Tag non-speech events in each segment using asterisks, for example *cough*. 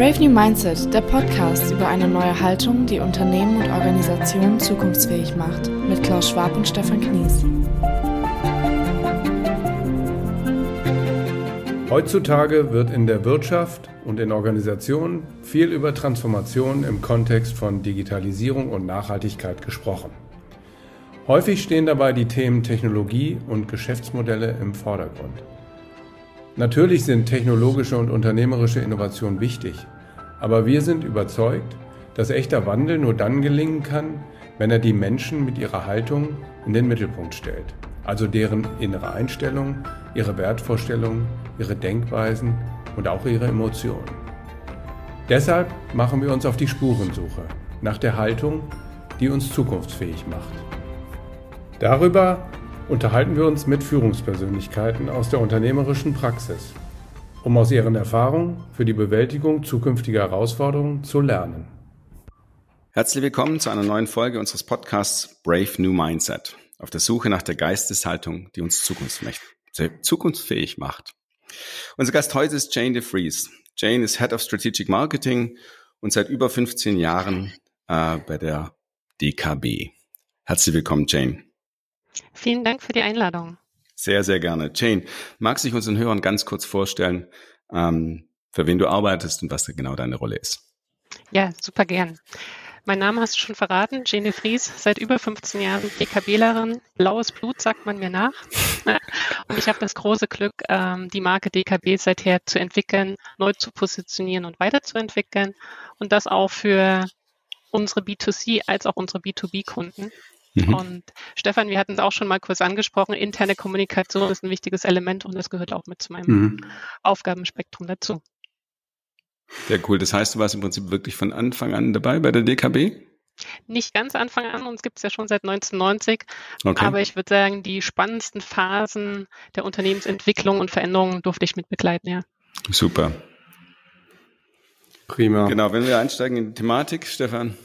Brave New Mindset, der Podcast über eine neue Haltung, die Unternehmen und Organisationen zukunftsfähig macht, mit Klaus Schwab und Stefan Knies. Heutzutage wird in der Wirtschaft und in Organisationen viel über Transformation im Kontext von Digitalisierung und Nachhaltigkeit gesprochen. Häufig stehen dabei die Themen Technologie und Geschäftsmodelle im Vordergrund. Natürlich sind technologische und unternehmerische Innovationen wichtig, aber wir sind überzeugt, dass echter Wandel nur dann gelingen kann, wenn er die Menschen mit ihrer Haltung in den Mittelpunkt stellt, also deren innere Einstellung, ihre Wertvorstellungen, ihre Denkweisen und auch ihre Emotionen. Deshalb machen wir uns auf die Spurensuche nach der Haltung, die uns zukunftsfähig macht. Darüber unterhalten wir uns mit Führungspersönlichkeiten aus der unternehmerischen Praxis, um aus ihren Erfahrungen für die Bewältigung zukünftiger Herausforderungen zu lernen. Herzlich willkommen zu einer neuen Folge unseres Podcasts Brave New Mindset, auf der Suche nach der Geisteshaltung, die uns zukunftsfähig macht. Unser Gast heute ist Jane DeFries. Jane ist Head of Strategic Marketing und seit über 15 Jahren äh, bei der DKB. Herzlich willkommen, Jane. Vielen Dank für die Einladung. Sehr, sehr gerne. Jane, magst du dich unseren Hörern ganz kurz vorstellen, ähm, für wen du arbeitest und was genau deine Rolle ist? Ja, super gern. Mein Name hast du schon verraten, Jane Fries, seit über 15 Jahren DKBlerin. Blaues Blut sagt man mir nach. *laughs* Und ich habe das große Glück, ähm, die Marke DKB seither zu entwickeln, neu zu positionieren und weiterzuentwickeln. Und das auch für unsere B2C als auch unsere B2B-Kunden. Mhm. Und Stefan, wir hatten es auch schon mal kurz angesprochen, interne Kommunikation ist ein wichtiges Element und das gehört auch mit zu meinem mhm. Aufgabenspektrum dazu. Sehr cool. Das heißt, du warst im Prinzip wirklich von Anfang an dabei bei der DKB? Nicht ganz Anfang an, uns gibt es ja schon seit 1990. Okay. Aber ich würde sagen, die spannendsten Phasen der Unternehmensentwicklung und Veränderungen durfte ich mit begleiten, ja. Super. Prima. Genau, wenn wir einsteigen in die Thematik, Stefan.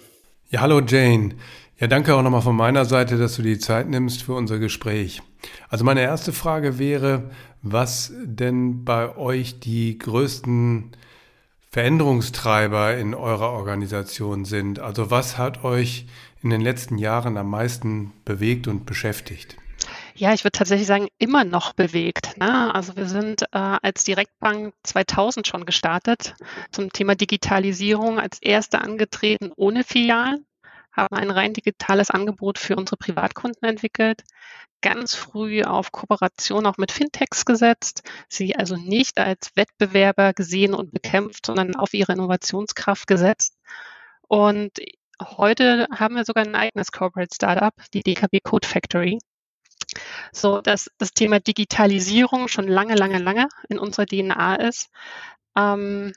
Ja, hallo Jane. Ja, danke auch nochmal von meiner Seite, dass du die Zeit nimmst für unser Gespräch. Also meine erste Frage wäre, was denn bei euch die größten Veränderungstreiber in eurer Organisation sind. Also was hat euch in den letzten Jahren am meisten bewegt und beschäftigt? Ja, ich würde tatsächlich sagen, immer noch bewegt. Ne? Also wir sind äh, als Direktbank 2000 schon gestartet zum Thema Digitalisierung als erste angetreten ohne Filialen haben ein rein digitales Angebot für unsere Privatkunden entwickelt, ganz früh auf Kooperation auch mit Fintechs gesetzt, sie also nicht als Wettbewerber gesehen und bekämpft, sondern auf ihre Innovationskraft gesetzt. Und heute haben wir sogar ein eigenes Corporate Startup, die DKB Code Factory. So, dass das Thema Digitalisierung schon lange, lange, lange in unserer DNA ist. Ähm,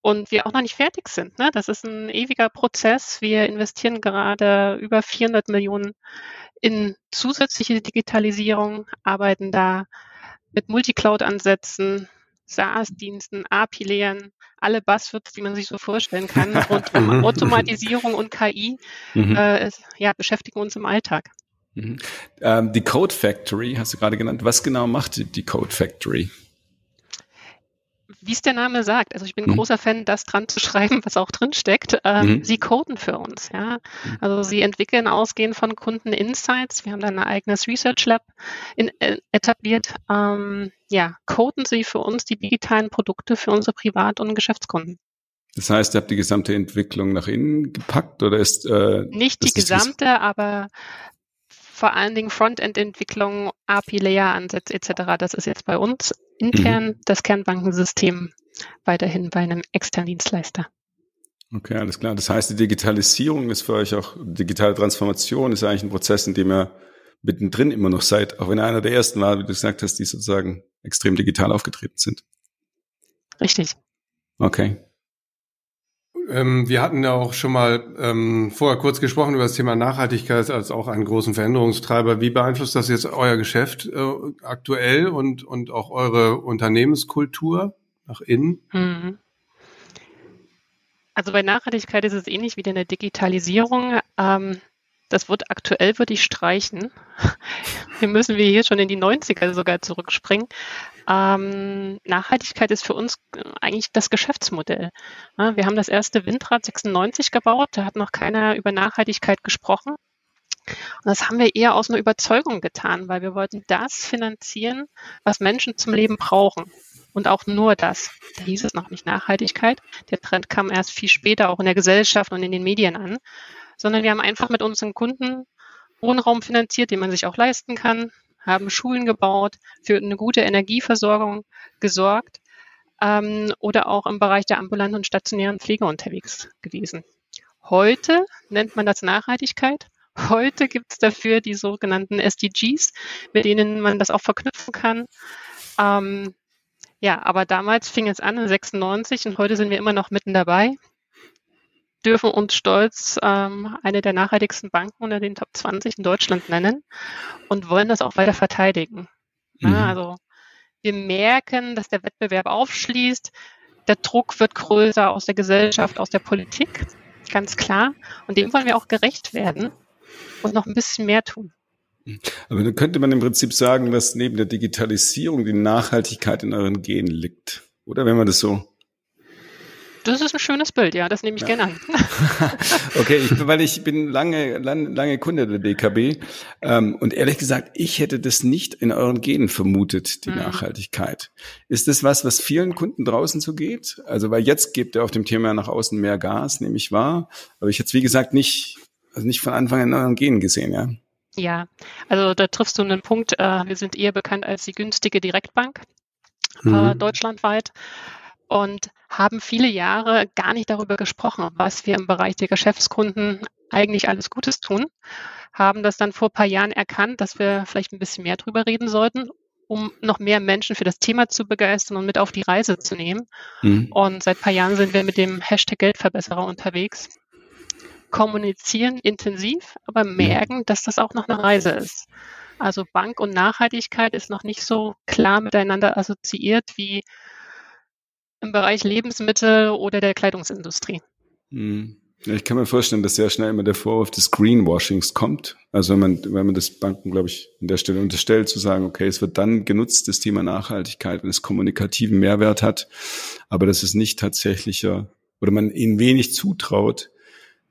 und wir auch noch nicht fertig sind. Ne? Das ist ein ewiger Prozess. Wir investieren gerade über 400 Millionen in zusätzliche Digitalisierung, arbeiten da mit Multicloud-Ansätzen, SaaS-Diensten, API-Layern, alle Buzzwords, die man sich so vorstellen kann, *laughs* rund um Automatisierung und KI, mhm. äh, ja, beschäftigen uns im Alltag. Mhm. Ähm, die Code Factory hast du gerade genannt. Was genau macht die Code Factory? Wie es der Name sagt, also ich bin mhm. großer Fan, das dran zu schreiben, was auch drin steckt. Ähm, mhm. Sie coden für uns, ja. Mhm. Also sie entwickeln ausgehend von Kunden Insights. Wir haben da ein eigenes Research Lab in, äh, etabliert. Ähm, ja, coden sie für uns die digitalen Produkte für unsere Privat- und Geschäftskunden. Das heißt, ihr habt die gesamte Entwicklung nach innen gepackt oder ist äh, nicht die gesamte, aber vor allen Dingen Frontend-Entwicklung, API-Layer-Ansätze etc. Das ist jetzt bei uns intern mhm. das Kernbankensystem weiterhin bei einem externen Dienstleister. Okay, alles klar. Das heißt, die Digitalisierung ist für euch auch, digitale Transformation ist eigentlich ein Prozess, in dem ihr mittendrin immer noch seid, auch wenn ihr einer der ersten war, wie du gesagt hast, die sozusagen extrem digital aufgetreten sind. Richtig. Okay. Ähm, wir hatten ja auch schon mal ähm, vorher kurz gesprochen über das Thema Nachhaltigkeit als auch einen großen Veränderungstreiber. Wie beeinflusst das jetzt euer Geschäft äh, aktuell und, und auch eure Unternehmenskultur nach innen? Mhm. Also bei Nachhaltigkeit ist es ähnlich wie in der Digitalisierung. Ähm, das wird aktuell, würde ich streichen. *laughs* Hier müssen wir hier schon in die 90er sogar zurückspringen. Ähm, Nachhaltigkeit ist für uns eigentlich das Geschäftsmodell. Ja, wir haben das erste Windrad 96 gebaut, da hat noch keiner über Nachhaltigkeit gesprochen. Und das haben wir eher aus einer Überzeugung getan, weil wir wollten das finanzieren, was Menschen zum Leben brauchen. Und auch nur das. Da hieß es noch nicht Nachhaltigkeit. Der Trend kam erst viel später auch in der Gesellschaft und in den Medien an. Sondern wir haben einfach mit unseren Kunden Wohnraum finanziert, den man sich auch leisten kann, haben Schulen gebaut, für eine gute Energieversorgung gesorgt ähm, oder auch im Bereich der ambulanten und stationären Pflege unterwegs gewesen. Heute nennt man das Nachhaltigkeit. Heute gibt es dafür die sogenannten SDGs, mit denen man das auch verknüpfen kann. Ähm, ja, aber damals fing es an in 96 und heute sind wir immer noch mitten dabei dürfen uns stolz ähm, eine der nachhaltigsten Banken unter den Top 20 in Deutschland nennen und wollen das auch weiter verteidigen. Mhm. Ja, also wir merken, dass der Wettbewerb aufschließt, der Druck wird größer aus der Gesellschaft, aus der Politik, ganz klar. Und dem wollen wir auch gerecht werden und noch ein bisschen mehr tun. Aber dann könnte man im Prinzip sagen, dass neben der Digitalisierung die Nachhaltigkeit in euren Genen liegt. Oder wenn man das so das ist ein schönes Bild, ja, das nehme ich ja. gerne an. *laughs* okay, ich, weil ich bin lange, lange, lange Kunde der DKB ähm, und ehrlich gesagt, ich hätte das nicht in euren Genen vermutet, die mhm. Nachhaltigkeit. Ist das was, was vielen Kunden draußen so geht? Also, weil jetzt gebt ihr auf dem Thema nach außen mehr Gas, nehme ich wahr, aber ich hätte es wie gesagt nicht, also nicht von Anfang an in euren Genen gesehen, ja. Ja, also da triffst du einen Punkt. Äh, wir sind eher bekannt als die günstige Direktbank äh, mhm. deutschlandweit und haben viele Jahre gar nicht darüber gesprochen, was wir im Bereich der Geschäftskunden eigentlich alles Gutes tun, haben das dann vor ein paar Jahren erkannt, dass wir vielleicht ein bisschen mehr drüber reden sollten, um noch mehr Menschen für das Thema zu begeistern und mit auf die Reise zu nehmen. Mhm. Und seit ein paar Jahren sind wir mit dem Hashtag Geldverbesserer unterwegs, kommunizieren intensiv, aber merken, dass das auch noch eine Reise ist. Also Bank und Nachhaltigkeit ist noch nicht so klar miteinander assoziiert wie im Bereich Lebensmittel oder der Kleidungsindustrie. Hm. Ich kann mir vorstellen, dass sehr schnell immer der Vorwurf des Greenwashings kommt. Also wenn man, wenn man das Banken, glaube ich, an der Stelle unterstellt, zu sagen, okay, es wird dann genutzt, das Thema Nachhaltigkeit, wenn es kommunikativen Mehrwert hat, aber das ist nicht tatsächlicher, oder man ihnen wenig zutraut,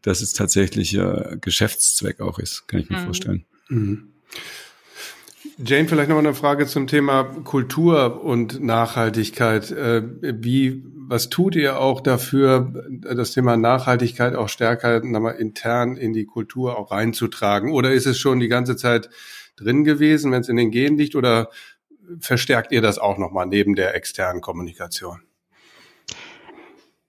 dass es tatsächlicher Geschäftszweck auch ist, kann ich mir mhm. vorstellen. Mhm. Jane, vielleicht noch eine Frage zum Thema Kultur und Nachhaltigkeit. Äh, wie, was tut ihr auch dafür, das Thema Nachhaltigkeit auch stärker intern in die Kultur auch reinzutragen? Oder ist es schon die ganze Zeit drin gewesen, wenn es in den Genen liegt? Oder verstärkt ihr das auch nochmal neben der externen Kommunikation?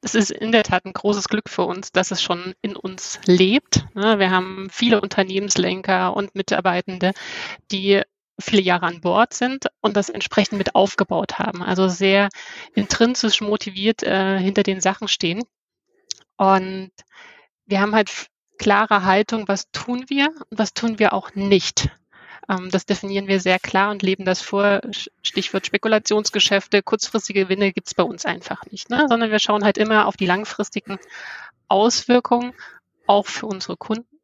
Es ist in der Tat ein großes Glück für uns, dass es schon in uns lebt. Wir haben viele Unternehmenslenker und Mitarbeitende, die viele Jahre an Bord sind und das entsprechend mit aufgebaut haben. Also sehr intrinsisch motiviert äh, hinter den Sachen stehen. Und wir haben halt klare Haltung, was tun wir und was tun wir auch nicht. Ähm, das definieren wir sehr klar und leben das vor. Stichwort Spekulationsgeschäfte, kurzfristige Gewinne gibt's bei uns einfach nicht, ne? sondern wir schauen halt immer auf die langfristigen Auswirkungen, auch für unsere Kunden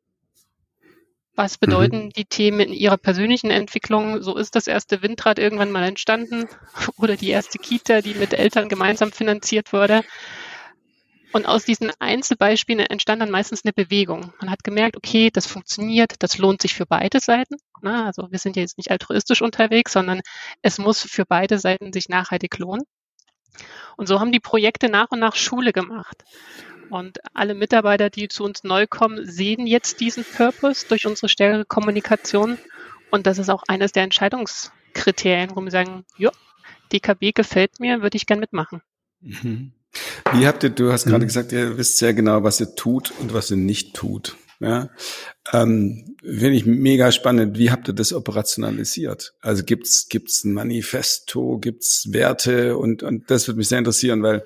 was bedeuten mhm. die Themen in ihrer persönlichen Entwicklung? So ist das erste Windrad irgendwann mal entstanden *laughs* oder die erste Kita, die mit Eltern gemeinsam finanziert wurde. Und aus diesen Einzelbeispielen entstand dann meistens eine Bewegung. Man hat gemerkt, okay, das funktioniert, das lohnt sich für beide Seiten. Also wir sind ja jetzt nicht altruistisch unterwegs, sondern es muss für beide Seiten sich nachhaltig lohnen. Und so haben die Projekte nach und nach Schule gemacht. Und alle Mitarbeiter, die zu uns neu kommen, sehen jetzt diesen Purpose durch unsere stärkere Kommunikation. Und das ist auch eines der Entscheidungskriterien, wo wir sagen, ja, DKB gefällt mir, würde ich gern mitmachen. Mhm. Wie habt ihr, du hast gerade mhm. gesagt, ihr wisst sehr genau, was ihr tut und was ihr nicht tut. Ja, ähm, finde ich mega spannend. Wie habt ihr das operationalisiert? Also gibt's gibt's ein Manifesto, gibt's Werte und und das würde mich sehr interessieren, weil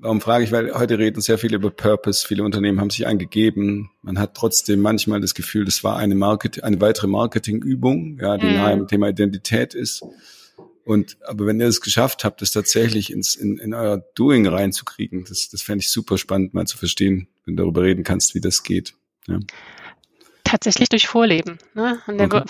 Warum frage ich? Weil heute reden sehr viele über Purpose. Viele Unternehmen haben sich eingegeben. Man hat trotzdem manchmal das Gefühl, das war eine Market, eine weitere Marketingübung, ja, die mhm. nahe dem Thema Identität ist. Und, aber wenn ihr es geschafft habt, das tatsächlich ins, in, in euer Doing reinzukriegen, das, das fände ich super spannend, mal zu verstehen, wenn du darüber reden kannst, wie das geht. Ja. Tatsächlich durch Vorleben. Ne? Und der okay.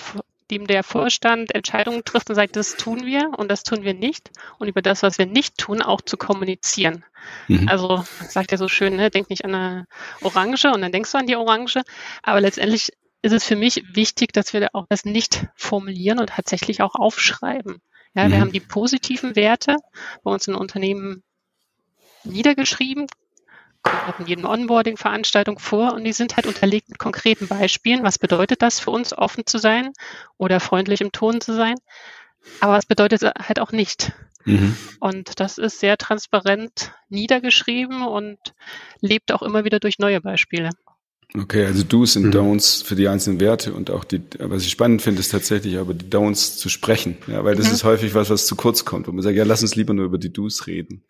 Dem der Vorstand Entscheidungen trifft und sagt, das tun wir und das tun wir nicht und über das, was wir nicht tun, auch zu kommunizieren. Mhm. Also sagt er so schön, ne, denk nicht an eine Orange und dann denkst du an die Orange, aber letztendlich ist es für mich wichtig, dass wir auch das nicht formulieren und tatsächlich auch aufschreiben. Ja, mhm. wir haben die positiven Werte bei uns in Unternehmen niedergeschrieben, in jedem Onboarding-Veranstaltung vor und die sind halt unterlegt mit konkreten Beispielen. Was bedeutet das für uns, offen zu sein oder freundlich im Ton zu sein? Aber was bedeutet halt auch nicht? Mhm. Und das ist sehr transparent niedergeschrieben und lebt auch immer wieder durch neue Beispiele. Okay, also Do's und mhm. Don'ts für die einzelnen Werte und auch die, was ich spannend finde, ist tatsächlich aber die Don'ts zu sprechen, ja, weil das mhm. ist häufig was, was zu kurz kommt, wo man sagt, ja, lass uns lieber nur über die Do's reden.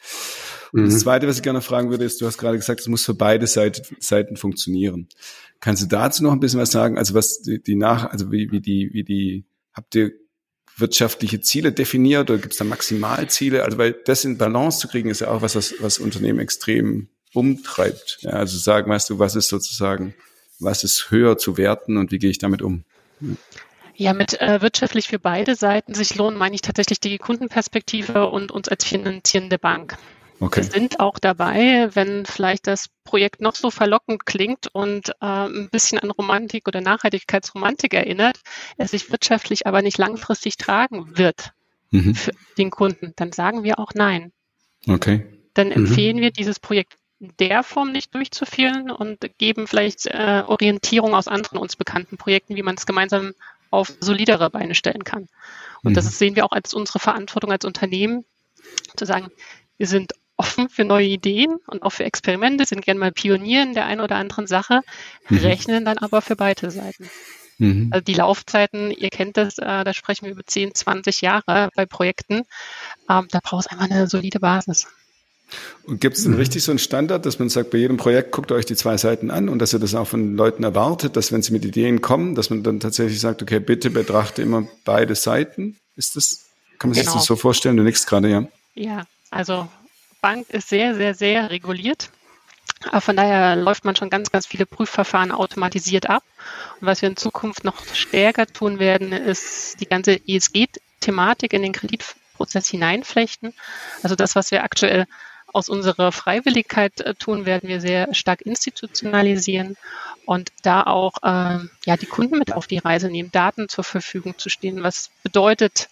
Und mhm. das Zweite, was ich gerne fragen würde, ist, du hast gerade gesagt, es muss für beide Seite, Seiten funktionieren. Kannst du dazu noch ein bisschen was sagen? Also was die, die nach, also wie, wie die, wie die, habt ihr wirtschaftliche Ziele definiert oder gibt es da Maximalziele? Also weil das in Balance zu kriegen, ist ja auch was, was, was Unternehmen extrem umtreibt. Ja, also sagen, weißt du, was ist sozusagen, was ist höher zu werten und wie gehe ich damit um? Ja, mit äh, wirtschaftlich für beide Seiten sich lohnen, meine ich tatsächlich die Kundenperspektive und uns als finanzierende Bank. Okay. Wir sind auch dabei, wenn vielleicht das Projekt noch so verlockend klingt und äh, ein bisschen an Romantik oder Nachhaltigkeitsromantik erinnert, es sich wirtschaftlich aber nicht langfristig tragen wird mhm. für den Kunden, dann sagen wir auch nein. Okay. Dann mhm. empfehlen mhm. wir, dieses Projekt der Form nicht durchzuführen und geben vielleicht äh, Orientierung aus anderen uns bekannten Projekten, wie man es gemeinsam auf solidere Beine stellen kann. Und mhm. das sehen wir auch als unsere Verantwortung als Unternehmen, zu sagen, wir sind offen für neue Ideen und auch für Experimente, sind gerne mal Pionier in der einen oder anderen Sache, mhm. rechnen dann aber für beide Seiten. Mhm. Also die Laufzeiten, ihr kennt das, äh, da sprechen wir über 10, 20 Jahre bei Projekten. Ähm, da braucht es einfach eine solide Basis. Und gibt es denn richtig so einen Standard, dass man sagt, bei jedem Projekt guckt euch die zwei Seiten an und dass ihr das auch von Leuten erwartet, dass wenn sie mit Ideen kommen, dass man dann tatsächlich sagt, okay, bitte betrachte immer beide Seiten? Ist das, kann man sich das genau. so vorstellen? Du nickst gerade, ja? Ja, also Bank ist sehr, sehr, sehr reguliert. Aber von daher läuft man schon ganz, ganz viele Prüfverfahren automatisiert ab. Und was wir in Zukunft noch stärker tun werden, ist die ganze ESG-Thematik in den Kreditprozess hineinflechten. Also das, was wir aktuell aus unserer Freiwilligkeit äh, tun, werden wir sehr stark institutionalisieren und da auch äh, ja, die Kunden mit auf die Reise nehmen, Daten zur Verfügung zu stehen. Was bedeutet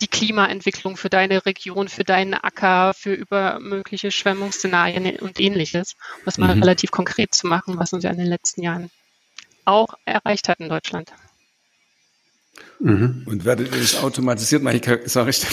die Klimaentwicklung für deine Region, für deinen Acker, für über mögliche Schwemmungsszenarien und ähnliches, was mal mhm. relativ konkret zu machen, was uns ja in den letzten Jahren auch erreicht hat in Deutschland. Mhm. Und werdet ihr das automatisiert machen? Ich, sorry, *laughs* ich,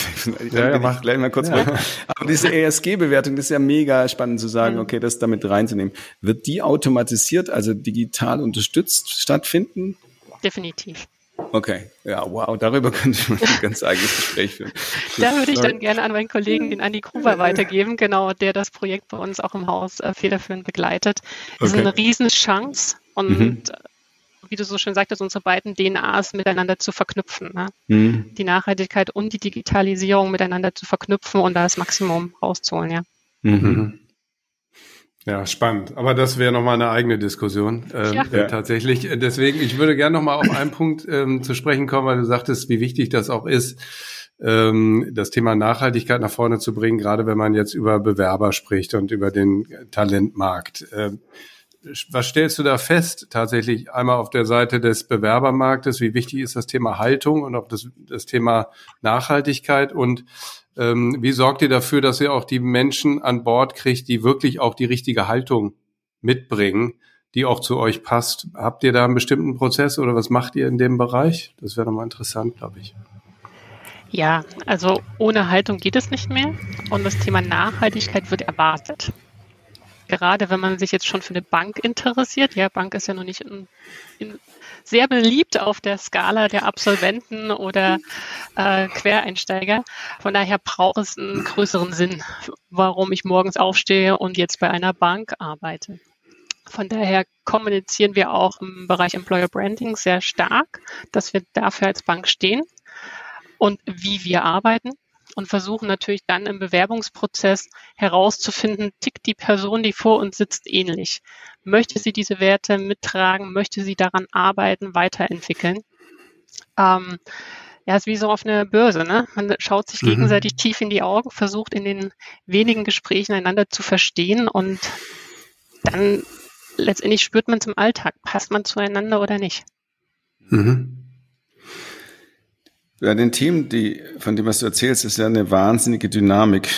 ich ja, ja, mach gleich mal kurz ja. Aber diese ESG-Bewertung, das ist ja mega spannend zu sagen, mhm. okay, das damit reinzunehmen. Wird die automatisiert, also digital unterstützt stattfinden? Definitiv. Okay, ja, wow, darüber *laughs* könnte ich mal ein ganz eigenes Gespräch führen. *laughs* Da würde ich dann gerne an meinen Kollegen, den Andi Gruber, weitergeben, genau, der das Projekt bei uns auch im Haus äh, federführend begleitet. Das okay. ist eine Riesenchance und mhm wie du so schön sagtest, unsere beiden DNAs miteinander zu verknüpfen. Ne? Mhm. Die Nachhaltigkeit und die Digitalisierung miteinander zu verknüpfen und da das Maximum rauszuholen, ja. Mhm. mhm. Ja, spannend. Aber das wäre nochmal eine eigene Diskussion. Ähm, ja. Äh, tatsächlich. Deswegen, ich würde gerne nochmal auf einen Punkt ähm, zu sprechen kommen, weil du sagtest, wie wichtig das auch ist, ähm, das Thema Nachhaltigkeit nach vorne zu bringen, gerade wenn man jetzt über Bewerber spricht und über den Talentmarkt. Ähm, was stellst du da fest tatsächlich einmal auf der Seite des Bewerbermarktes? Wie wichtig ist das Thema Haltung und auch das, das Thema Nachhaltigkeit? Und ähm, wie sorgt ihr dafür, dass ihr auch die Menschen an Bord kriegt, die wirklich auch die richtige Haltung mitbringen, die auch zu euch passt? Habt ihr da einen bestimmten Prozess oder was macht ihr in dem Bereich? Das wäre nochmal interessant, glaube ich. Ja, also ohne Haltung geht es nicht mehr. Und das Thema Nachhaltigkeit wird erwartet gerade wenn man sich jetzt schon für eine Bank interessiert, ja, Bank ist ja noch nicht in, in sehr beliebt auf der Skala der Absolventen oder äh, Quereinsteiger. Von daher braucht es einen größeren Sinn, warum ich morgens aufstehe und jetzt bei einer Bank arbeite. Von daher kommunizieren wir auch im Bereich Employer Branding sehr stark, dass wir dafür als Bank stehen und wie wir arbeiten und versuchen natürlich dann im Bewerbungsprozess herauszufinden, tickt die Person, die vor uns sitzt, ähnlich. Möchte sie diese Werte mittragen? Möchte sie daran arbeiten, weiterentwickeln? Ähm, ja, ist wie so auf einer Börse, ne? Man schaut sich mhm. gegenseitig tief in die Augen, versucht in den wenigen Gesprächen einander zu verstehen und dann letztendlich spürt man zum Alltag, passt man zueinander oder nicht. Mhm. Bei den Themen, die, von dem, was du erzählst, ist ja eine wahnsinnige Dynamik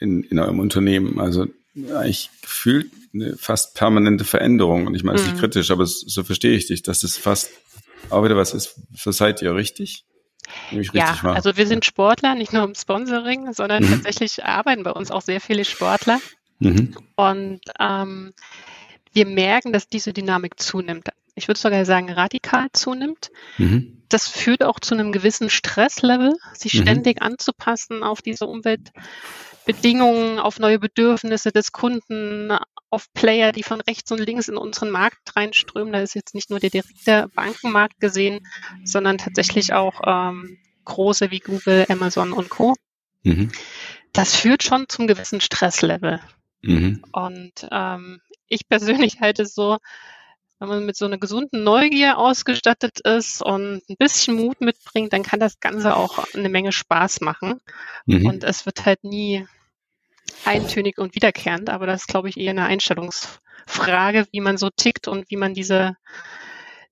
in, in eurem Unternehmen. Also eigentlich gefühlt eine fast permanente Veränderung. Und ich meine es mhm. nicht kritisch, aber so verstehe ich dich, dass es fast auch wieder was ist. So seid ihr richtig? ja, also wir sind Sportler, nicht nur im Sponsoring, sondern mhm. tatsächlich arbeiten bei uns auch sehr viele Sportler. Mhm. Und ähm, wir merken, dass diese Dynamik zunimmt. Ich würde sogar sagen, radikal zunimmt. Mhm das führt auch zu einem gewissen Stresslevel, sich mhm. ständig anzupassen auf diese Umweltbedingungen, auf neue Bedürfnisse des Kunden, auf Player, die von rechts und links in unseren Markt reinströmen. Da ist jetzt nicht nur der direkte Bankenmarkt gesehen, sondern tatsächlich auch ähm, große wie Google, Amazon und Co. Mhm. Das führt schon zum gewissen Stresslevel. Mhm. Und ähm, ich persönlich *laughs* halte es so, wenn man mit so einer gesunden Neugier ausgestattet ist und ein bisschen Mut mitbringt, dann kann das Ganze auch eine Menge Spaß machen. Mhm. Und es wird halt nie eintönig und wiederkehrend, aber das ist, glaube ich, eher eine Einstellungsfrage, wie man so tickt und wie man diese,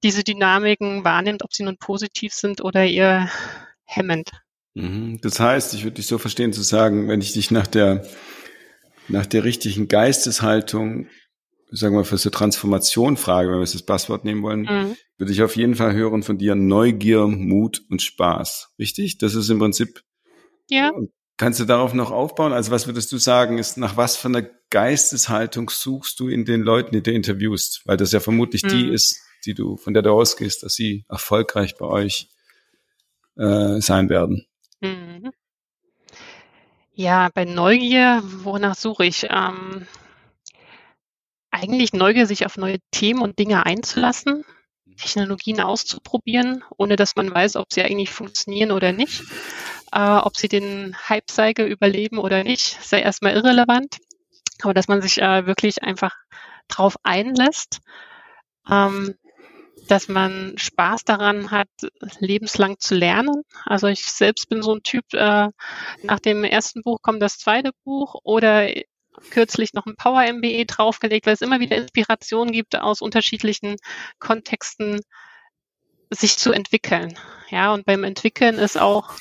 diese Dynamiken wahrnimmt, ob sie nun positiv sind oder eher hemmend. Mhm. Das heißt, ich würde dich so verstehen zu sagen, wenn ich dich nach der, nach der richtigen Geisteshaltung sagen wir, für so Transformation frage, wenn wir das Passwort nehmen wollen, mhm. würde ich auf jeden Fall hören von dir Neugier, Mut und Spaß. Richtig? Das ist im Prinzip. Ja. Kannst du darauf noch aufbauen? Also was würdest du sagen, ist nach was für einer Geisteshaltung suchst du in den Leuten, die du interviewst? Weil das ja vermutlich mhm. die ist, die du, von der du ausgehst, dass sie erfolgreich bei euch äh, sein werden. Mhm. Ja, bei Neugier, wonach suche ich? Ähm, eigentlich Neugier, sich auf neue Themen und Dinge einzulassen, Technologien auszuprobieren, ohne dass man weiß, ob sie eigentlich funktionieren oder nicht, äh, ob sie den Hype-Cycle überleben oder nicht, sei erstmal irrelevant, aber dass man sich äh, wirklich einfach drauf einlässt, ähm, dass man Spaß daran hat, lebenslang zu lernen. Also ich selbst bin so ein Typ, äh, nach dem ersten Buch kommt das zweite Buch oder kürzlich noch ein Power MBE draufgelegt, weil es immer wieder Inspiration gibt aus unterschiedlichen Kontexten, sich zu entwickeln. Ja, und beim Entwickeln ist auch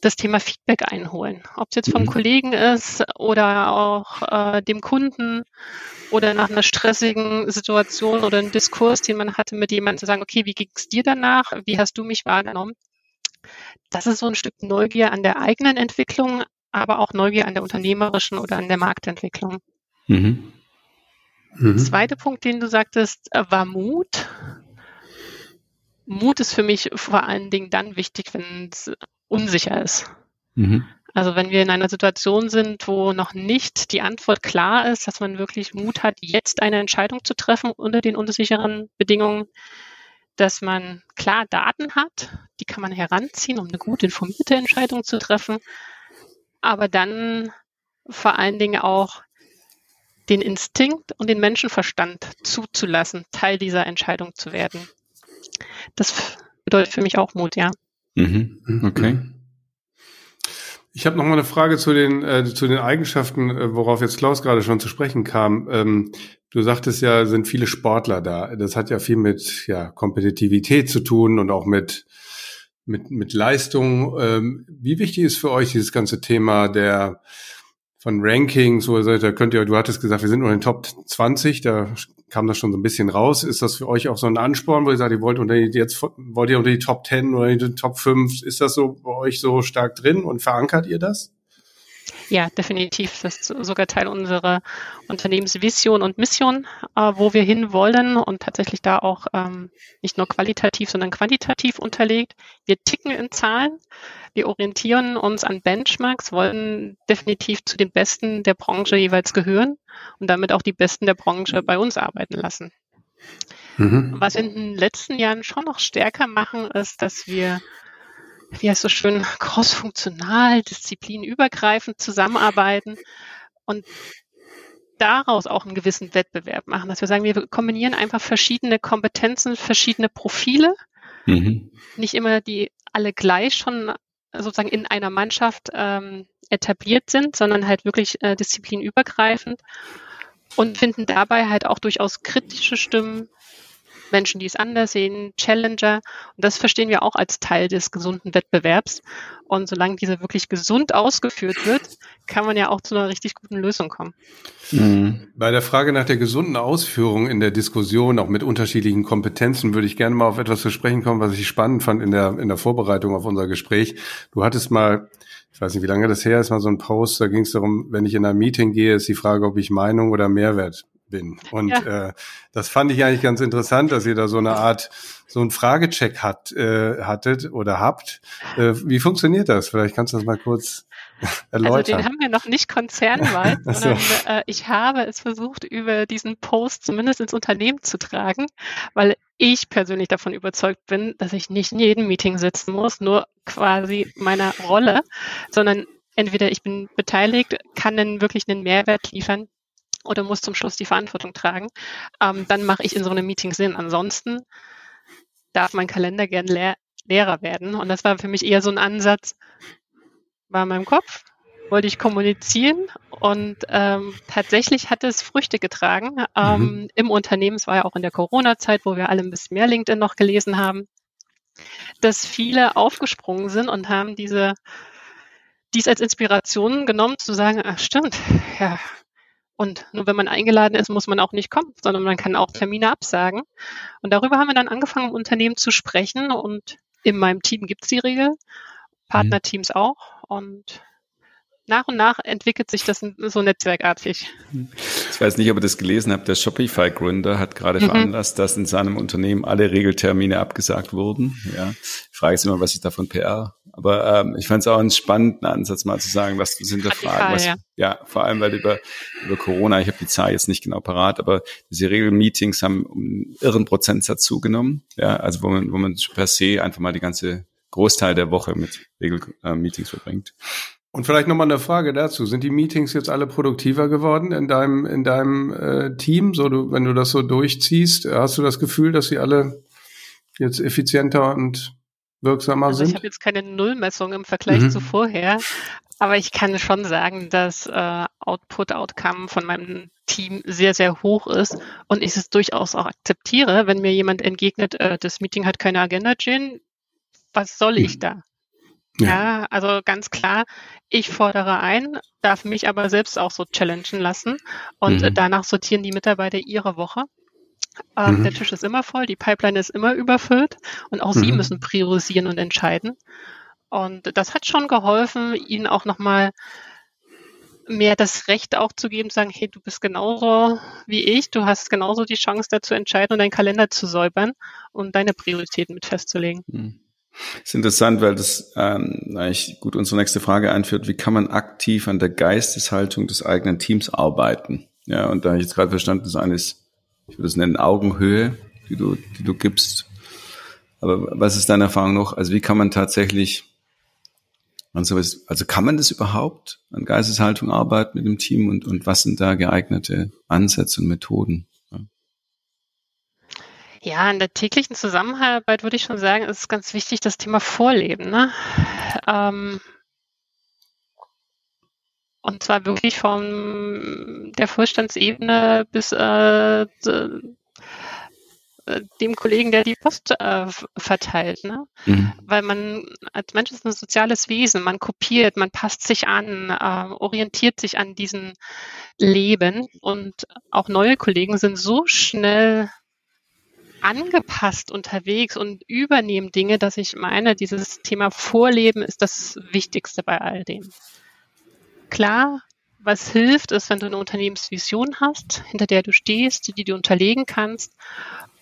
das Thema Feedback einholen. Ob es jetzt vom mhm. Kollegen ist oder auch äh, dem Kunden oder nach einer stressigen Situation oder einem Diskurs, den man hatte mit jemandem zu sagen, okay, wie ging es dir danach? Wie hast du mich wahrgenommen? Das ist so ein Stück Neugier an der eigenen Entwicklung, aber auch Neugier an der unternehmerischen oder an der Marktentwicklung. Mhm. Mhm. Zweiter Punkt, den du sagtest, äh, war Mut. Mut ist für mich vor allen Dingen dann wichtig, wenn es unsicher ist. Mhm. Also wenn wir in einer Situation sind, wo noch nicht die Antwort klar ist, dass man wirklich Mut hat, jetzt eine Entscheidung zu treffen unter den unsicheren Bedingungen, dass man klar Daten hat, die kann man heranziehen, um eine gut informierte Entscheidung zu treffen, aber dann vor allen Dingen auch den Instinkt und den Menschenverstand zuzulassen, Teil dieser Entscheidung zu werden. Das bedeutet für mich auch Mut, ja. Mhm. Okay. Ich habe noch mal eine Frage zu den äh, zu den Eigenschaften, äh, worauf jetzt Klaus gerade schon zu sprechen kam. Ähm, du sagtest ja, sind viele Sportler da. Das hat ja viel mit ja Kompetitivität zu tun und auch mit mit, mit Leistung. Ähm, wie wichtig ist für euch dieses ganze Thema der von Rankings oder da könnt ihr, du hattest gesagt, wir sind nur in den Top 20, da kam das schon so ein bisschen raus. Ist das für euch auch so ein Ansporn, wo ihr sagt, ihr wollt unter die, jetzt wollt ihr unter die Top 10 oder die Top 5? Ist das so bei euch so stark drin und verankert ihr das? Ja, definitiv. Das ist sogar Teil unserer Unternehmensvision und Mission, äh, wo wir hinwollen und tatsächlich da auch ähm, nicht nur qualitativ, sondern quantitativ unterlegt. Wir ticken in Zahlen. Wir orientieren uns an Benchmarks, wollen definitiv zu den Besten der Branche jeweils gehören und damit auch die Besten der Branche bei uns arbeiten lassen. Mhm. Was wir in den letzten Jahren schon noch stärker machen, ist, dass wir wie heißt so schön, crossfunktional, disziplinübergreifend zusammenarbeiten und daraus auch einen gewissen Wettbewerb machen, dass wir sagen, wir kombinieren einfach verschiedene Kompetenzen, verschiedene Profile mhm. nicht immer die alle gleich schon sozusagen in einer Mannschaft ähm, etabliert sind, sondern halt wirklich äh, disziplinübergreifend und finden dabei halt auch durchaus kritische Stimmen, Menschen, die es anders sehen, Challenger. Und das verstehen wir auch als Teil des gesunden Wettbewerbs. Und solange diese wirklich gesund ausgeführt wird, kann man ja auch zu einer richtig guten Lösung kommen. Mhm. Bei der Frage nach der gesunden Ausführung in der Diskussion, auch mit unterschiedlichen Kompetenzen, würde ich gerne mal auf etwas zu sprechen kommen, was ich spannend fand in der, in der Vorbereitung auf unser Gespräch. Du hattest mal ich weiß nicht, wie lange das her ist, mal so ein Post, da ging es darum, wenn ich in ein Meeting gehe, ist die Frage, ob ich Meinung oder Mehrwert bin. Und ja. äh, das fand ich eigentlich ganz interessant, dass ihr da so eine Art, so einen Fragecheck hat, äh, hattet oder habt. Äh, wie funktioniert das? Vielleicht kannst du das mal kurz erläutern. *laughs* Also den haben wir noch nicht konzernweit, *laughs* sondern äh, ich habe es versucht, über diesen Post zumindest ins Unternehmen zu tragen, weil ich persönlich davon überzeugt bin, dass ich nicht in jedem Meeting sitzen muss, nur quasi meiner Rolle, sondern entweder ich bin beteiligt, kann dann wirklich einen Mehrwert liefern oder muss zum Schluss die Verantwortung tragen, ähm, dann mache ich in so einem Meeting Sinn. Ansonsten darf mein Kalender gern leer, leerer werden. Und das war für mich eher so ein Ansatz, war in meinem Kopf, wollte ich kommunizieren und ähm, tatsächlich hat es Früchte getragen ähm, mhm. im Unternehmen. Es war ja auch in der Corona-Zeit, wo wir alle ein bisschen mehr LinkedIn noch gelesen haben, dass viele aufgesprungen sind und haben diese dies als Inspiration genommen, zu sagen, ach stimmt, ja, und nur wenn man eingeladen ist, muss man auch nicht kommen, sondern man kann auch Termine absagen. Und darüber haben wir dann angefangen, im Unternehmen zu sprechen. Und in meinem Team gibt es die Regel, Partnerteams auch. Und nach und nach entwickelt sich das so netzwerkartig. Ich weiß nicht, ob ihr das gelesen habt. Der Shopify-Gründer hat gerade mhm. veranlasst, dass in seinem Unternehmen alle Regeltermine abgesagt wurden. Ja. Ich frage jetzt immer, was ist davon PR? Aber ähm, ich fand es auch einen spannenden Ansatz, mal zu sagen, was sind da Fragen. Was, ja. ja, vor allem, weil über, über Corona, ich habe die Zahl jetzt nicht genau parat, aber diese Regelmeetings haben um einen irren Prozentsatz zugenommen. Ja, also wo man, wo man per se einfach mal die ganze Großteil der Woche mit Regelmeetings verbringt. Und vielleicht nochmal eine Frage dazu. Sind die Meetings jetzt alle produktiver geworden in deinem, in deinem äh, Team? So, du, wenn du das so durchziehst, hast du das Gefühl, dass sie alle jetzt effizienter und wirksamer also sind? Ich habe jetzt keine Nullmessung im Vergleich mhm. zu vorher, aber ich kann schon sagen, dass äh, Output-Outcome von meinem Team sehr, sehr hoch ist und ich es durchaus auch akzeptiere, wenn mir jemand entgegnet, äh, das Meeting hat keine Agenda, Jane, was soll ich mhm. da? Ja. ja. also ganz klar, ich fordere ein, darf mich aber selbst auch so challengen lassen und mhm. danach sortieren die Mitarbeiter ihre Woche. Ähm, mhm. Der Tisch ist immer voll, die Pipeline ist immer überfüllt und auch mhm. sie müssen priorisieren und entscheiden. Und das hat schon geholfen, ihnen auch nochmal mehr das Recht auch zu geben, zu sagen, hey, du bist genauso wie ich, du hast genauso die Chance, da zu entscheiden und deinen Kalender zu säubern und deine Prioritäten mit festzulegen. Das ist interessant, weil das ähm, eigentlich gut unsere nächste Frage einführt. Wie kann man aktiv an der Geisteshaltung des eigenen Teams arbeiten? Ja, und da habe ich jetzt gerade verstanden, das eine ist, ich würde es nennen, Augenhöhe, die du, die du gibst. Aber was ist deine Erfahrung noch? Also wie kann man tatsächlich also kann man das überhaupt an Geisteshaltung arbeiten mit dem Team und, und was sind da geeignete Ansätze und Methoden? Ja, in der täglichen Zusammenarbeit würde ich schon sagen, ist es ganz wichtig, das Thema Vorleben. Ne? Ähm, und zwar wirklich von der Vorstandsebene bis äh, dem Kollegen, der die Post äh, verteilt. Ne? Mhm. Weil man als Mensch ist ein soziales Wesen, man kopiert, man passt sich an, äh, orientiert sich an diesem Leben und auch neue Kollegen sind so schnell angepasst unterwegs und übernehmen Dinge, dass ich meine, dieses Thema Vorleben ist das Wichtigste bei all dem. Klar, was hilft, ist, wenn du eine Unternehmensvision hast, hinter der du stehst, die du unterlegen kannst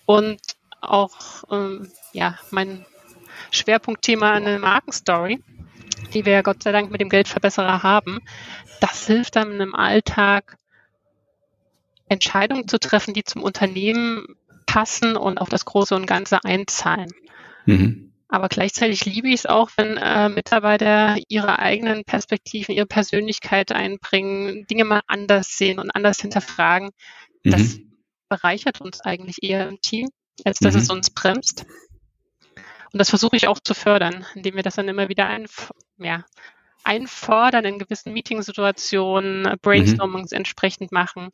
und auch, ähm, ja, mein Schwerpunktthema eine Markenstory, die wir ja Gott sei Dank mit dem Geldverbesserer haben. Das hilft dann im Alltag, Entscheidungen zu treffen, die zum Unternehmen passen und auf das Große und Ganze einzahlen. Mhm. Aber gleichzeitig liebe ich es auch, wenn äh, Mitarbeiter ihre eigenen Perspektiven, ihre Persönlichkeit einbringen, Dinge mal anders sehen und anders hinterfragen. Mhm. Das bereichert uns eigentlich eher im Team, als dass mhm. es uns bremst. Und das versuche ich auch zu fördern, indem wir das dann immer wieder ein, ja, einfordern in gewissen Meetingsituationen, mhm. Brainstormings mhm. entsprechend machen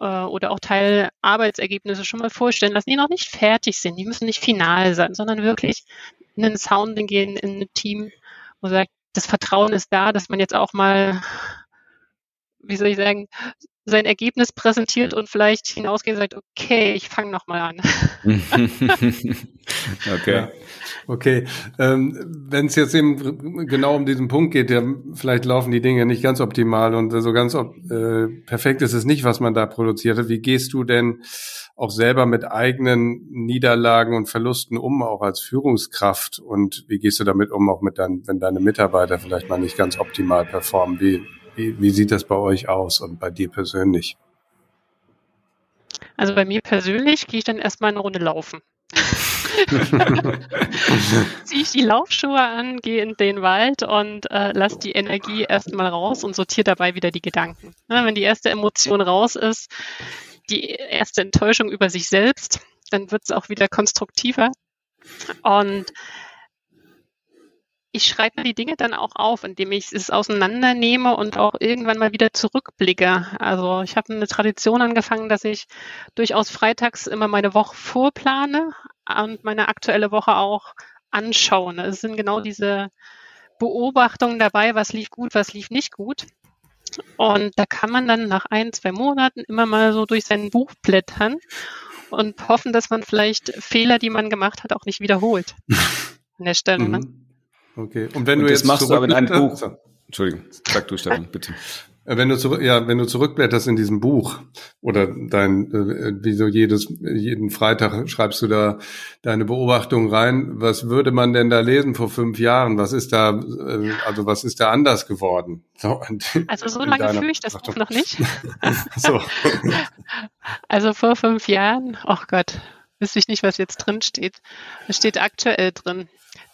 äh, oder auch Teil Arbeitsergebnisse schon mal vorstellen lassen, die noch nicht fertig sind, die müssen nicht final sein, sondern wirklich in ein Sounding gehen, in ein Team, wo sagt, das Vertrauen ist da, dass man jetzt auch mal, wie soll ich sagen, sein Ergebnis präsentiert und vielleicht hinausgeht und sagt, okay, ich fange nochmal an. *laughs* okay. Ja, okay. Ähm, Wenn es jetzt eben genau um diesen Punkt geht, ja, vielleicht laufen die Dinge nicht ganz optimal und so ganz äh, perfekt ist es nicht, was man da produziert hat. Wie gehst du denn auch selber mit eigenen Niederlagen und Verlusten um, auch als Führungskraft? Und wie gehst du damit um, auch mit deinen, wenn deine Mitarbeiter vielleicht mal nicht ganz optimal performen? Wie, wie, wie sieht das bei euch aus und bei dir persönlich? Also bei mir persönlich gehe ich dann erstmal eine Runde laufen. *laughs* Ziehe ich die Laufschuhe an, gehe in den Wald und äh, lasse die Energie erstmal raus und sortiere dabei wieder die Gedanken. Ja, wenn die erste Emotion raus ist, die erste Enttäuschung über sich selbst, dann wird es auch wieder konstruktiver. Und ich schreibe die Dinge dann auch auf, indem ich es auseinandernehme und auch irgendwann mal wieder zurückblicke. Also ich habe eine Tradition angefangen, dass ich durchaus freitags immer meine Woche vorplane und meine aktuelle Woche auch anschaue. Es sind genau diese Beobachtungen dabei, was lief gut, was lief nicht gut. Und da kann man dann nach ein, zwei Monaten immer mal so durch sein Buch blättern und hoffen, dass man vielleicht Fehler, die man gemacht hat, auch nicht wiederholt *laughs* an der Stelle. Ne? Okay. Und wenn und du jetzt machst du aber in einem Buch. Entschuldigung, sag du, Stefan, bitte. Äh, wenn du zurück, ja, wenn du zurückblätterst in diesem Buch oder dein, äh, wie so jedes, jeden Freitag schreibst du da deine Beobachtung rein. Was würde man denn da lesen vor fünf Jahren? Was ist da, äh, also was ist da anders geworden? So, also so lange fühle ich das Buch noch nicht. *laughs* so. *laughs* Also vor fünf Jahren, oh Gott, wüsste ich nicht, was jetzt drin steht. Es steht aktuell drin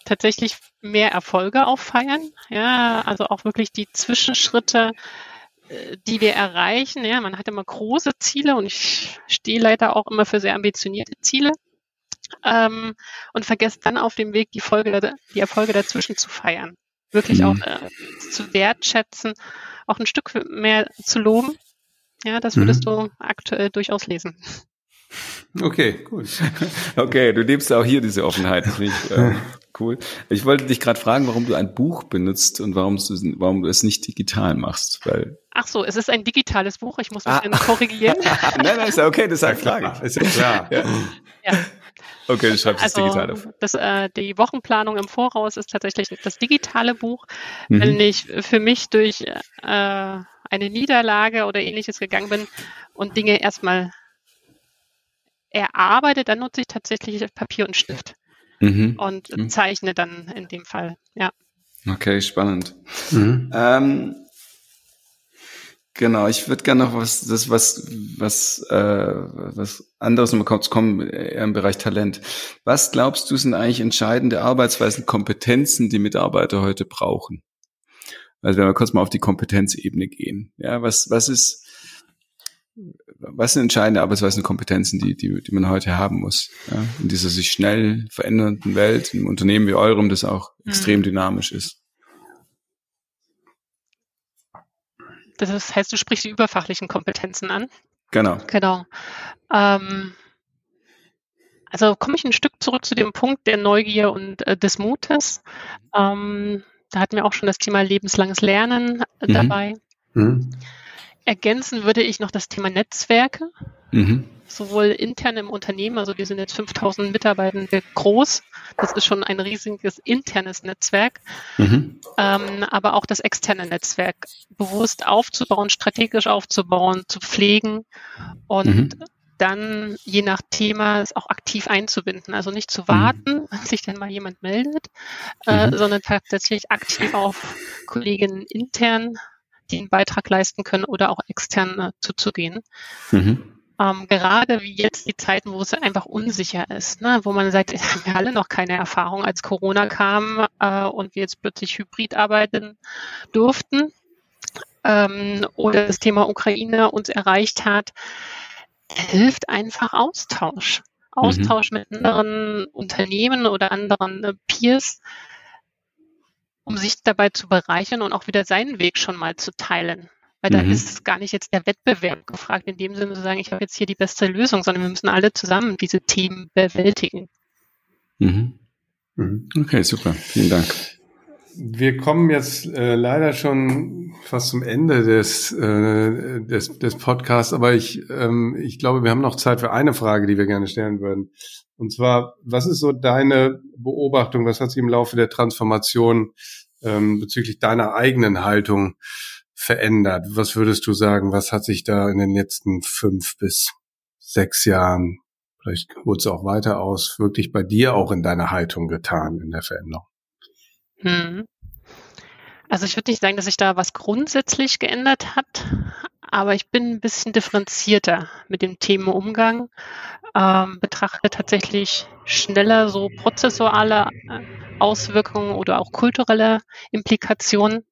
tatsächlich mehr Erfolge auch feiern. Ja, also auch wirklich die Zwischenschritte, äh, die wir erreichen. Ja, man hat immer große Ziele und ich stehe leider auch immer für sehr ambitionierte Ziele. Ähm, und vergesst dann auf dem Weg die Folge, die Erfolge dazwischen zu feiern. Wirklich mhm. auch äh, zu wertschätzen, auch ein Stück mehr zu loben. Ja, das würdest mhm. du aktuell durchaus lesen. Okay, gut. *laughs* Okay, du lebst auch hier diese Offenheit. Das ich, äh, cool. Ich wollte dich gerade fragen, warum du ein Buch benutzt und warum du, warum du es nicht digital machst. Weil Ach so, es ist ein digitales Buch. Ich muss mich ah. korrigieren. *laughs* nein, nein, ist ja okay, das ist eine Frage. Ist ja klar. Ja. ja. Okay, du schreibst also, es digital auf. Das, äh, die Wochenplanung im Voraus ist tatsächlich das digitale Buch. Mhm. Wenn ich für mich durch äh, eine Niederlage oder ähnliches gegangen bin und Dinge erstmal erarbeite, dann nutze ich tatsächlich Papier und Stift mhm. und mhm. zeichne dann in dem Fall, ja. Okay, spannend. Mhm. Ähm, genau, ich würde gerne noch was, das was, was, äh, was anderes noch kurz kommen eher im Bereich Talent. Was glaubst du sind eigentlich entscheidende Arbeitsweisen, Kompetenzen, die Mitarbeiter heute brauchen? Also wenn wir kurz mal auf die Kompetenzebene gehen. Ja, was, was ist, was sind entscheidende Arbeitsweisen und Kompetenzen, die, die, die man heute haben muss? Ja, in dieser sich schnell verändernden Welt, in einem Unternehmen wie eurem, das auch mhm. extrem dynamisch ist. Das heißt, du sprichst die überfachlichen Kompetenzen an. Genau. Genau. Ähm, also komme ich ein Stück zurück zu dem Punkt der Neugier und äh, des Mutes. Ähm, da hatten wir auch schon das Thema lebenslanges Lernen äh, mhm. dabei. Mhm. Ergänzen würde ich noch das Thema Netzwerke. Mhm. Sowohl intern im Unternehmen, also wir sind jetzt 5000 Mitarbeitende groß. Das ist schon ein riesiges internes Netzwerk. Mhm. Ähm, aber auch das externe Netzwerk bewusst aufzubauen, strategisch aufzubauen, zu pflegen und mhm. dann je nach Thema es auch aktiv einzubinden. Also nicht zu warten, *laughs* wenn sich dann mal jemand meldet, äh, mhm. sondern tatsächlich aktiv auf Kolleginnen intern die einen Beitrag leisten können oder auch extern äh, zuzugehen. Mhm. Ähm, gerade wie jetzt die Zeiten, wo es einfach unsicher ist, ne? wo man sagt, *laughs* wir haben alle noch keine Erfahrung, als Corona kam äh, und wir jetzt plötzlich hybrid arbeiten durften ähm, oder das Thema Ukraine uns erreicht hat, hilft einfach Austausch. Austausch mhm. mit anderen Unternehmen oder anderen äh, Peers, um sich dabei zu bereichern und auch wieder seinen Weg schon mal zu teilen. Weil da mhm. ist gar nicht jetzt der Wettbewerb gefragt, in dem Sinne zu sagen, ich habe jetzt hier die beste Lösung, sondern wir müssen alle zusammen diese Themen bewältigen. Mhm. mhm. Okay, super. Vielen Dank. Wir kommen jetzt äh, leider schon fast zum Ende des, äh, des, des Podcasts, aber ich, ähm, ich glaube, wir haben noch Zeit für eine Frage, die wir gerne stellen würden. Und zwar, was ist so deine Beobachtung, was hat sich im Laufe der Transformation ähm, bezüglich deiner eigenen Haltung verändert? Was würdest du sagen, was hat sich da in den letzten fünf bis sechs Jahren, vielleicht holst du auch weiter aus, wirklich bei dir auch in deiner Haltung getan in der Veränderung? Hm. Also ich würde nicht sagen, dass sich da was grundsätzlich geändert hat, aber ich bin ein bisschen differenzierter mit dem Themenumgang, ähm, betrachte tatsächlich schneller so prozessuale äh, Auswirkungen oder auch kulturelle Implikationen.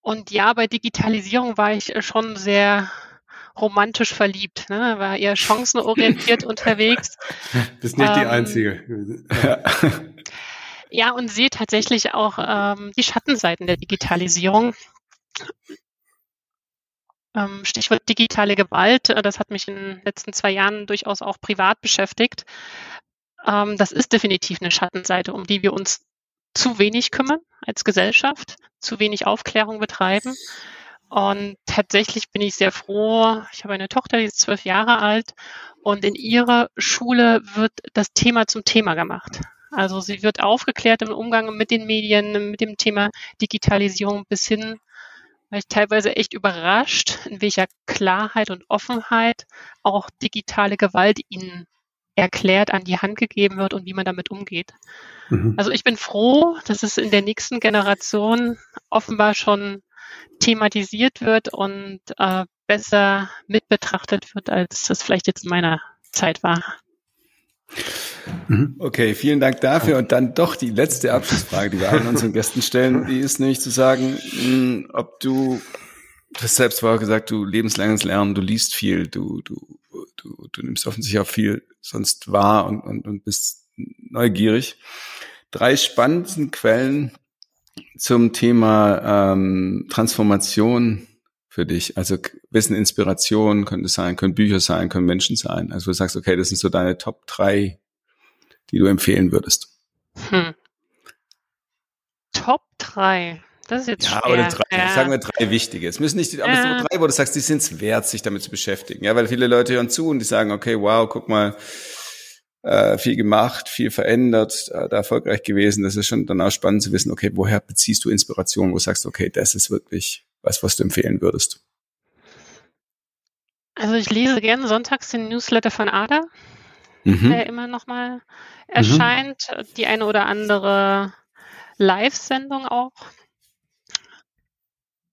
Und ja, bei Digitalisierung war ich schon sehr romantisch verliebt, ne? war eher chancenorientiert *laughs* unterwegs. Bist nicht ähm, die Einzige. Ja, und sehe tatsächlich auch ähm, die Schattenseiten der Digitalisierung. Ähm, Stichwort digitale Gewalt, äh, das hat mich in den letzten zwei Jahren durchaus auch privat beschäftigt. Ähm, das ist definitiv eine Schattenseite, um die wir uns zu wenig kümmern als Gesellschaft, zu wenig Aufklärung betreiben. Und tatsächlich bin ich sehr froh. Ich habe eine Tochter, die ist zwölf Jahre alt und in ihrer Schule wird das Thema zum Thema gemacht. Also sie wird aufgeklärt im Umgang mit den Medien, mit dem Thema Digitalisierung bis hin, weil ich teilweise echt überrascht, in welcher Klarheit und Offenheit auch digitale Gewalt ihnen erklärt, an die Hand gegeben wird und wie man damit umgeht. Mhm. Also ich bin froh, dass es in der nächsten Generation offenbar schon thematisiert wird und äh, besser mitbetrachtet wird, als das vielleicht jetzt in meiner Zeit war. Mhm. Okay, vielen Dank dafür. Und dann doch die letzte Abschlussfrage, die wir allen unseren Gästen stellen, die ist nämlich zu sagen, hm, ob du, du hast selbst vorher gesagt, du lebenslanges Lernen, du liest viel, du, du, du, du nimmst offensichtlich auch viel sonst wahr und, und, und bist neugierig. Drei spannenden Quellen zum Thema ähm, Transformation für dich? Also Wissen, Inspiration könnte sein, können Bücher sein, können Menschen sein. Also du sagst, okay, das sind so deine Top drei, die du empfehlen würdest. Hm. Top drei. Das ist jetzt ja, schwer. aber drei, ja. sagen wir drei wichtige. Es müssen nicht, aber ja. drei, wo du sagst, die sind es wert, sich damit zu beschäftigen. Ja, weil viele Leute hören zu und die sagen, okay, wow, guck mal, äh, viel gemacht, viel verändert, äh, da erfolgreich gewesen. Das ist schon dann auch spannend zu wissen, okay, woher beziehst du Inspiration, wo du sagst, okay, das ist wirklich was, was du empfehlen würdest? Also ich lese gerne sonntags den Newsletter von Ada, mhm. der immer nochmal erscheint. Mhm. Die eine oder andere Live-Sendung auch.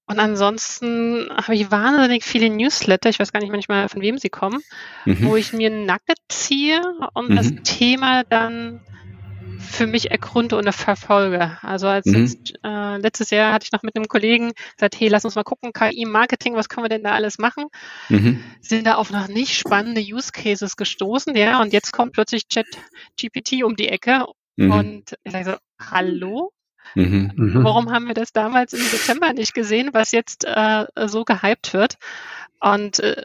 Und ansonsten habe ich wahnsinnig viele Newsletter, ich weiß gar nicht manchmal, von wem sie kommen, mhm. wo ich mir ein Nugget ziehe und das mhm. Thema dann für mich ergründe und verfolge. Also als mhm. jetzt, äh, letztes Jahr hatte ich noch mit einem Kollegen gesagt, hey, lass uns mal gucken, KI-Marketing, was können wir denn da alles machen? Mhm. Sind da auf noch nicht spannende Use Cases gestoßen, ja, und jetzt kommt plötzlich Chat GPT um die Ecke mhm. und ich sage so, hallo? Mhm. mhm. Warum haben wir das damals im Dezember nicht gesehen, was jetzt äh, so gehypt wird? Und äh,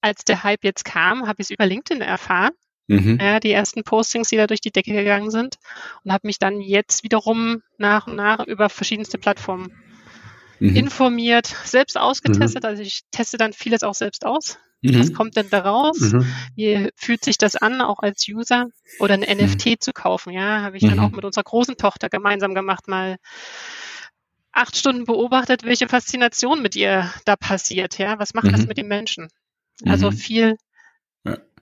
als der Hype jetzt kam, habe ich es über LinkedIn erfahren Mhm. Ja, die ersten Postings, die da durch die Decke gegangen sind und habe mich dann jetzt wiederum nach und nach über verschiedenste Plattformen mhm. informiert, selbst ausgetestet. Mhm. Also ich teste dann vieles auch selbst aus. Mhm. Was kommt denn da raus? Mhm. Wie fühlt sich das an, auch als User oder ein NFT mhm. zu kaufen? Ja, habe ich dann auch mit unserer großen Tochter gemeinsam gemacht, mal acht Stunden beobachtet, welche Faszination mit ihr da passiert. Ja, was macht das mit den Menschen? Also viel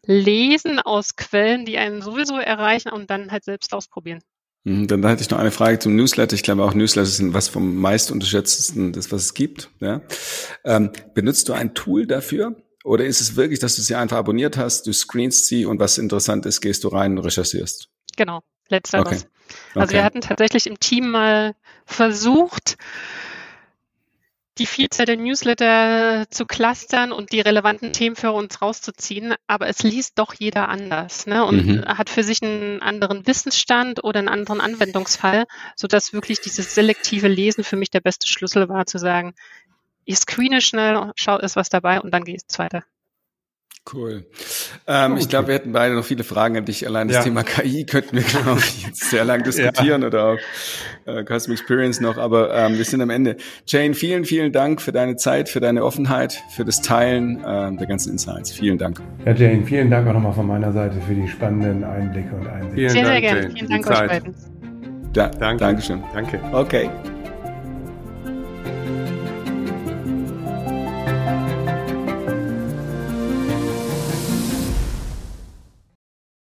lesen aus Quellen, die einen sowieso erreichen und dann halt selbst ausprobieren. Mhm, dann hätte ich noch eine Frage zum Newsletter. Ich glaube auch Newsletter sind was vom meist unterschätztesten, das was es gibt. Ja. Ähm, benutzt du ein Tool dafür? Oder ist es wirklich, dass du sie einfach abonniert hast, du screenst sie und was interessant ist, gehst du rein und recherchierst? Genau, letzteres. Okay. Also okay. wir hatten tatsächlich im Team mal versucht, die Vielzahl der Newsletter zu clustern und die relevanten Themen für uns rauszuziehen, aber es liest doch jeder anders ne? und mhm. hat für sich einen anderen Wissensstand oder einen anderen Anwendungsfall, sodass wirklich dieses selektive Lesen für mich der beste Schlüssel war, zu sagen, ich screene schnell, schau, ist was dabei und dann geht's weiter. Cool. Ähm, okay. Ich glaube, wir hätten beide noch viele Fragen an dich. Allein das ja. Thema KI könnten wir, glaube ich, jetzt sehr lang *laughs* diskutieren ja. oder auch äh, Custom Experience noch, aber ähm, wir sind am Ende. Jane, vielen, vielen Dank für deine Zeit, für deine Offenheit, für das Teilen ähm, der ganzen Insights. Vielen Dank. Ja, Jane, vielen Dank auch nochmal von meiner Seite für die spannenden Einblicke und Einsichten. Vielen sehr, Dank, sehr gerne. Vielen Dank euch beiden. Da, Danke. Dankeschön. Danke. Okay.